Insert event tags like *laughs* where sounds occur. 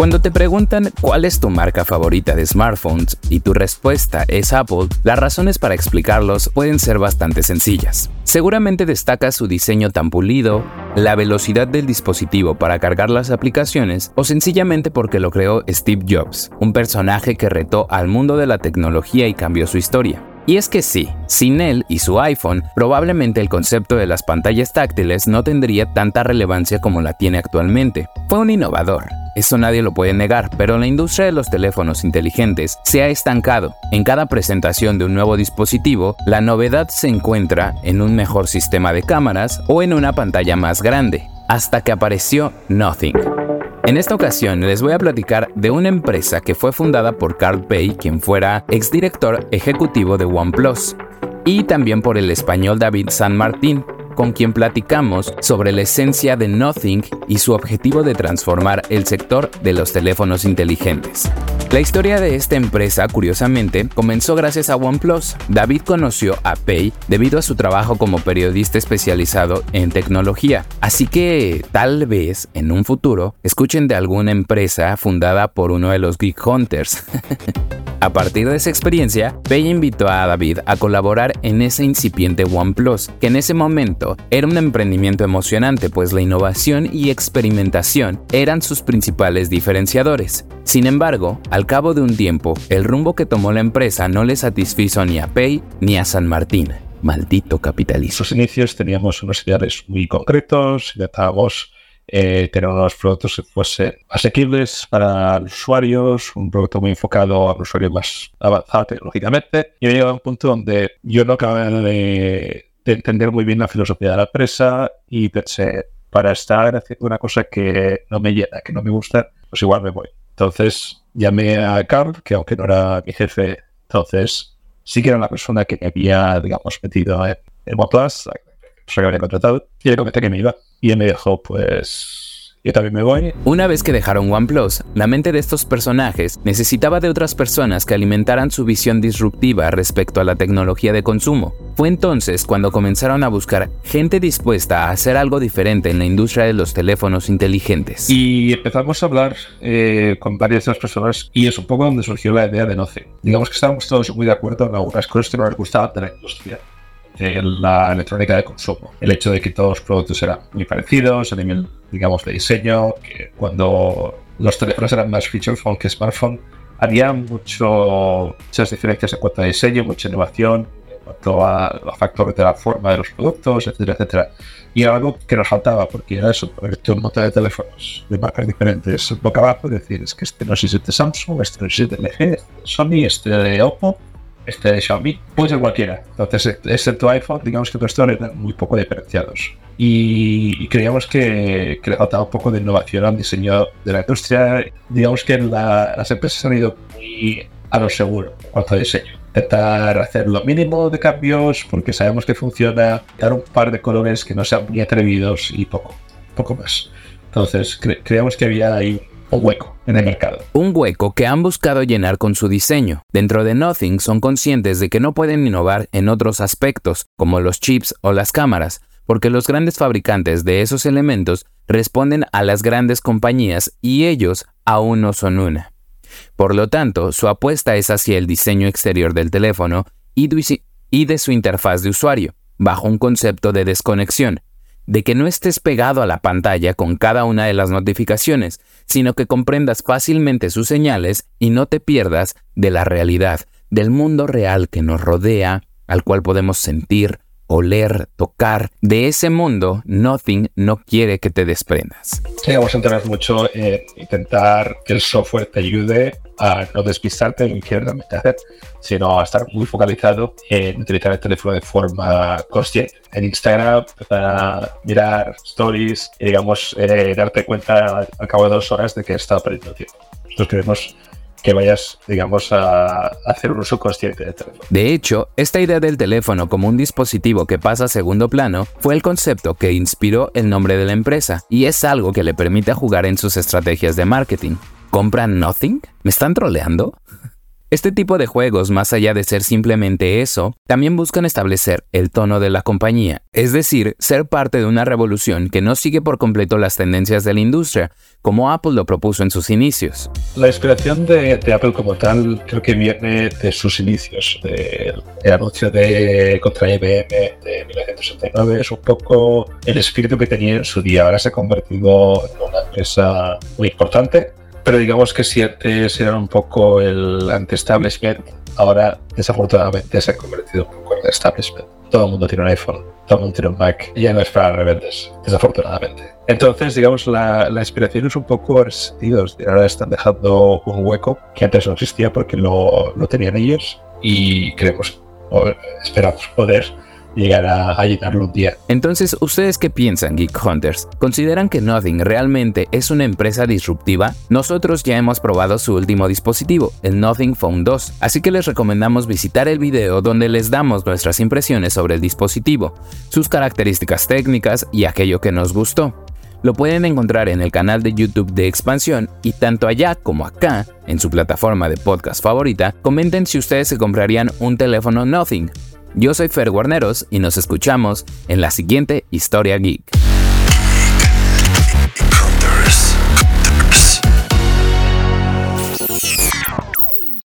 Cuando te preguntan cuál es tu marca favorita de smartphones y tu respuesta es Apple, las razones para explicarlos pueden ser bastante sencillas. Seguramente destaca su diseño tan pulido, la velocidad del dispositivo para cargar las aplicaciones o sencillamente porque lo creó Steve Jobs, un personaje que retó al mundo de la tecnología y cambió su historia. Y es que sí, sin él y su iPhone, probablemente el concepto de las pantallas táctiles no tendría tanta relevancia como la tiene actualmente. Fue un innovador, eso nadie lo puede negar, pero la industria de los teléfonos inteligentes se ha estancado. En cada presentación de un nuevo dispositivo, la novedad se encuentra en un mejor sistema de cámaras o en una pantalla más grande, hasta que apareció Nothing. En esta ocasión les voy a platicar de una empresa que fue fundada por Carl Pei, quien fuera exdirector ejecutivo de OnePlus, y también por el español David San Martín, con quien platicamos sobre la esencia de Nothing y su objetivo de transformar el sector de los teléfonos inteligentes. La historia de esta empresa, curiosamente, comenzó gracias a OnePlus. David conoció a Pei debido a su trabajo como periodista especializado en tecnología, así que tal vez en un futuro escuchen de alguna empresa fundada por uno de los Geek Hunters. *laughs* A partir de esa experiencia, Pei invitó a David a colaborar en ese incipiente OnePlus, que en ese momento era un emprendimiento emocionante, pues la innovación y experimentación eran sus principales diferenciadores. Sin embargo, al cabo de un tiempo, el rumbo que tomó la empresa no le satisfizo ni a Pei ni a San Martín. Maldito capitalismo. En sus inicios teníamos unos ideales muy concretos, intentábamos eh, tener unos productos que fuesen asequibles para los usuarios, un producto muy enfocado a un usuario más avanzado tecnológicamente. Y he llegado a un punto donde yo no acababa de, entender muy bien la filosofía de la empresa y pensé, para estar haciendo una cosa que no me llena, que no me gusta, pues igual me voy. Entonces llamé a Carl, que aunque no era mi jefe, entonces sí que era la persona que me había, digamos, metido en, OnePlus, que había contratado, y le comenté que me iba. Y él me dijo, pues yo también me voy. Una vez que dejaron OnePlus, la mente de estos personajes necesitaba de otras personas que alimentaran su visión disruptiva respecto a la tecnología de consumo. Fue entonces cuando comenzaron a buscar gente dispuesta a hacer algo diferente en la industria de los teléfonos inteligentes. Y empezamos a hablar eh, con varias de las personas y es un poco donde surgió la idea de Noce. Digamos que estábamos todos muy de acuerdo en algunas cosas que no nos gustaban de la industria la electrónica de consumo. El hecho de que todos los productos eran muy parecidos a nivel, digamos, de diseño, que cuando los teléfonos eran más feature phone que smartphone, había mucho, muchas diferencias en cuanto a diseño, mucha innovación, en cuanto a los factores de la forma de los productos, etcétera, etcétera. Y era algo que nos faltaba, porque era eso, ponerte un montón de teléfonos de marcas diferentes boca abajo y decir, es que este no es de Samsung, este no es de LG, Sony, este de Oppo, este de Xiaomi, puede ser cualquiera. Entonces, excepto iPhone, digamos que el resto eran muy poco diferenciados. Y, creíamos que, que, le faltaba un poco de innovación al diseño de la industria. Digamos que las empresas han ido muy a lo seguro en cuanto a diseño. Intentar hacer lo mínimo de cambios porque sabemos que funciona, dar un par de colores que no sean muy atrevidos y poco, poco más. Entonces, creíamos que había ahí un hueco en el mercado. Un hueco que han buscado llenar con su diseño. Dentro de Nothing son conscientes de que no pueden innovar en otros aspectos, como los chips o las cámaras, porque los grandes fabricantes de esos elementos responden a las grandes compañías y ellos aún no son una. Por lo tanto, su apuesta es hacia el diseño exterior del teléfono y de su interfaz de usuario, bajo un concepto de desconexión, de que no estés pegado a la pantalla con cada una de las notificaciones, sino que comprendas fácilmente sus señales y no te pierdas de la realidad, del mundo real que nos rodea, al cual podemos sentir, oler, tocar. De ese mundo, Nothing no quiere que te desprendas. Sí, vamos a entender mucho en intentar que el software te ayude a no despistarte en lo que hacer, sino a estar muy focalizado en utilizar el teléfono de forma consciente. En Instagram, para mirar stories y, digamos, eh, darte cuenta al cabo de dos horas de que estado perdiendo tiempo. Nosotros queremos que vayas, digamos, a hacer un uso consciente del teléfono. De hecho, esta idea del teléfono como un dispositivo que pasa a segundo plano fue el concepto que inspiró el nombre de la empresa y es algo que le permite jugar en sus estrategias de marketing. ¿Compran Nothing? ¿Me están troleando? Este tipo de juegos, más allá de ser simplemente eso, también buscan establecer el tono de la compañía, es decir, ser parte de una revolución que no sigue por completo las tendencias de la industria, como Apple lo propuso en sus inicios. La inspiración de, Apple como tal creo que viene de sus inicios, del anuncio de contra IBM de 1969, es un poco el espíritu que tenía en su día, ahora se ha convertido en una empresa muy importante pero digamos que si antes era un poco el anti-establishment, ahora desafortunadamente se ha convertido un poco en el establishment. Todo el mundo tiene un iPhone, todo el mundo tiene un Mac, ya no es para rebeldes, desafortunadamente. Entonces, digamos, la, la inspiración es un poco resentidos. Ahora están dejando un hueco que antes no existía porque lo, lo tenían ellos y queremos, esperamos poder llegar a, llenarlo un día. Entonces, ¿ustedes qué piensan, Geek Hunters? ¿Consideran que Nothing realmente es una empresa disruptiva? Nosotros ya hemos probado su último dispositivo, el Nothing Phone 2, así que les recomendamos visitar el video donde les damos nuestras impresiones sobre el dispositivo, sus características técnicas y aquello que nos gustó. Lo pueden encontrar en el canal de YouTube de Expansión y tanto allá como acá, en su plataforma de podcast favorita, comenten si ustedes se comprarían un teléfono Nothing yo soy Fer Guarneros y nos escuchamos en la siguiente Historia Geek.